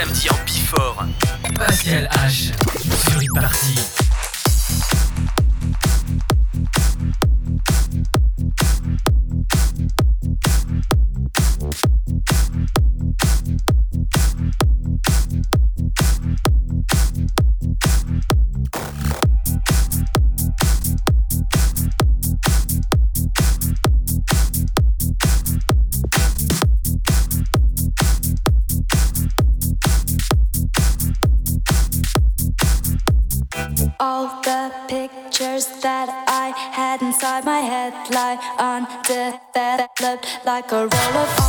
samedi en Bifort. Pascal H. sur e-party. Like a roll of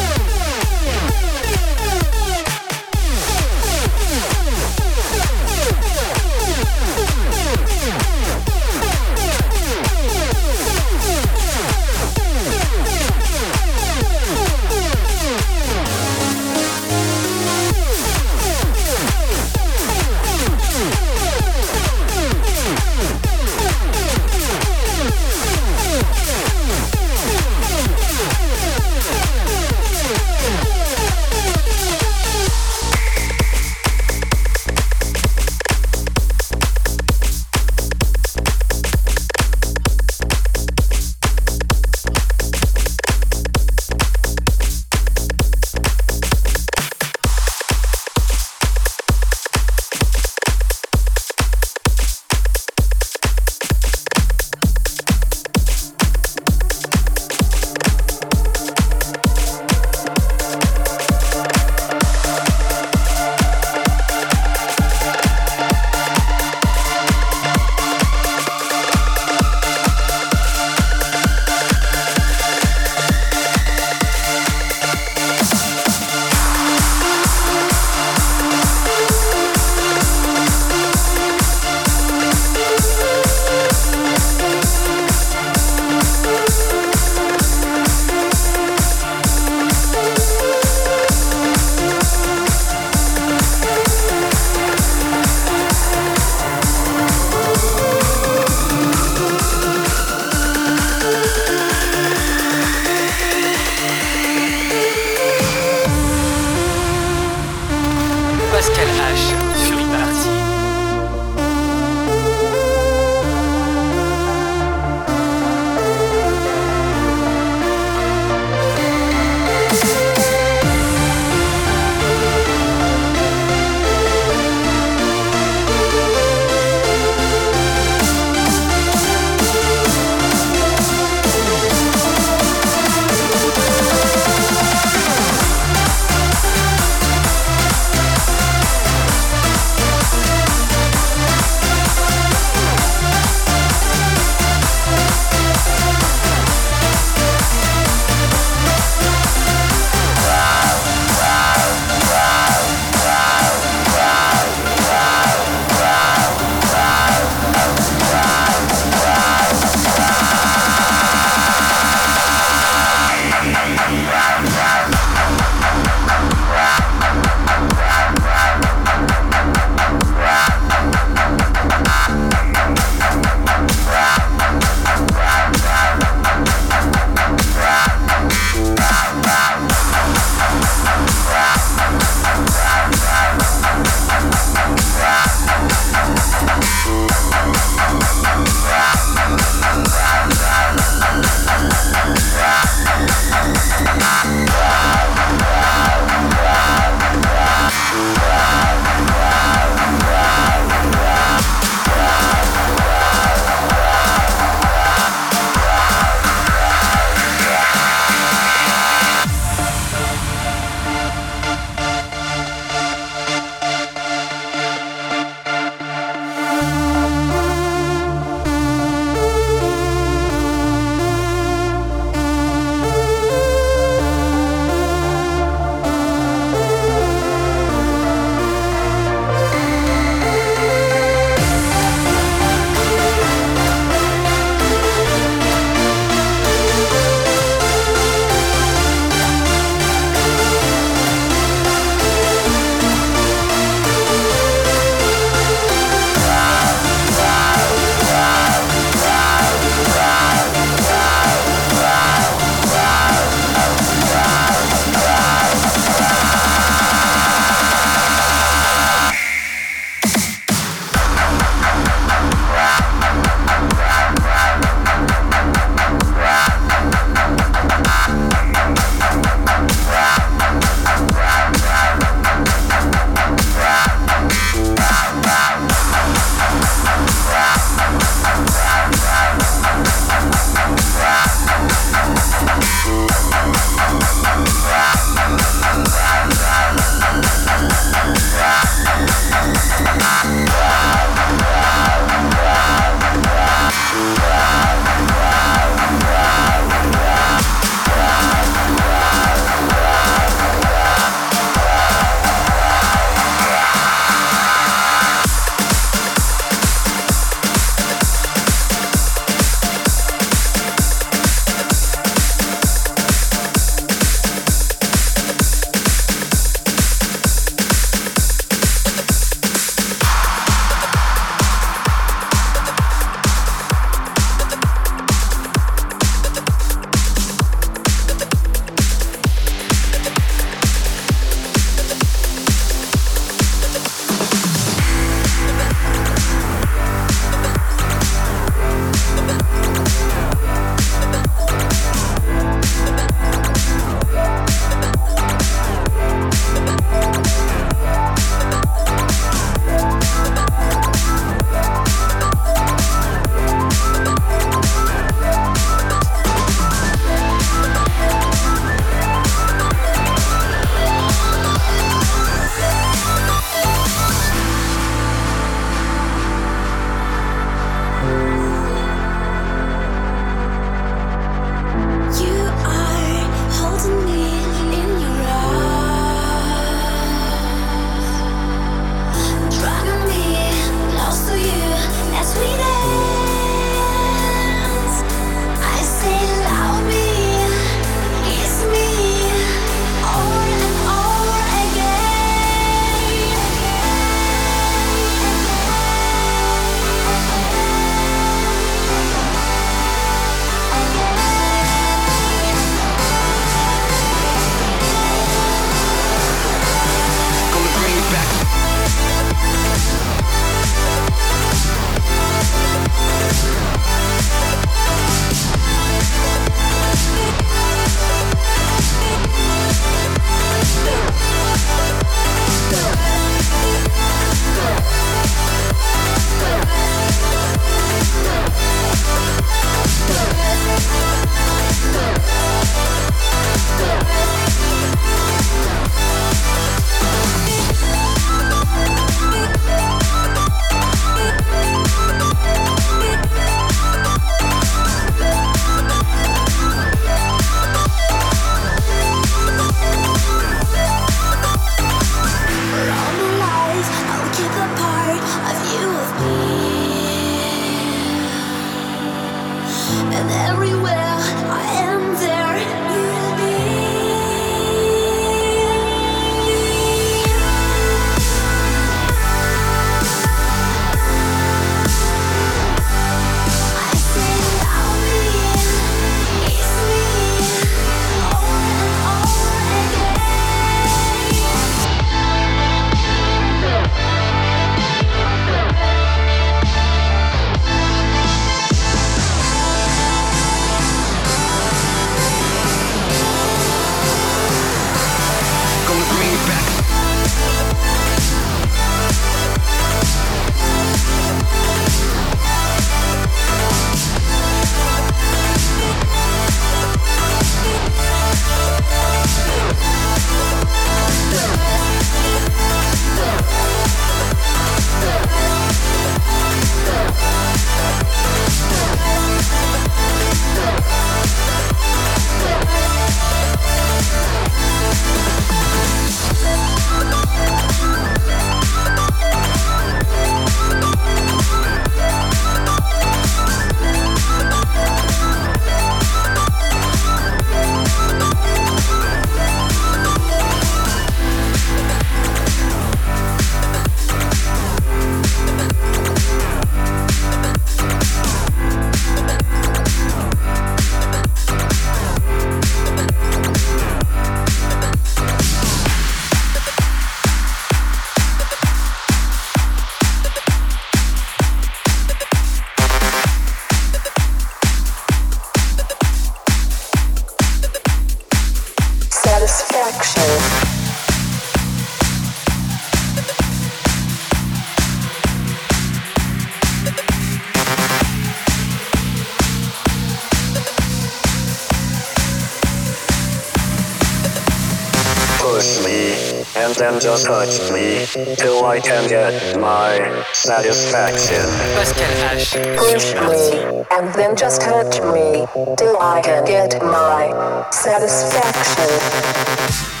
just touch me till I can get my satisfaction. Pascal H. Push me, and then just touch me till I can get my satisfaction.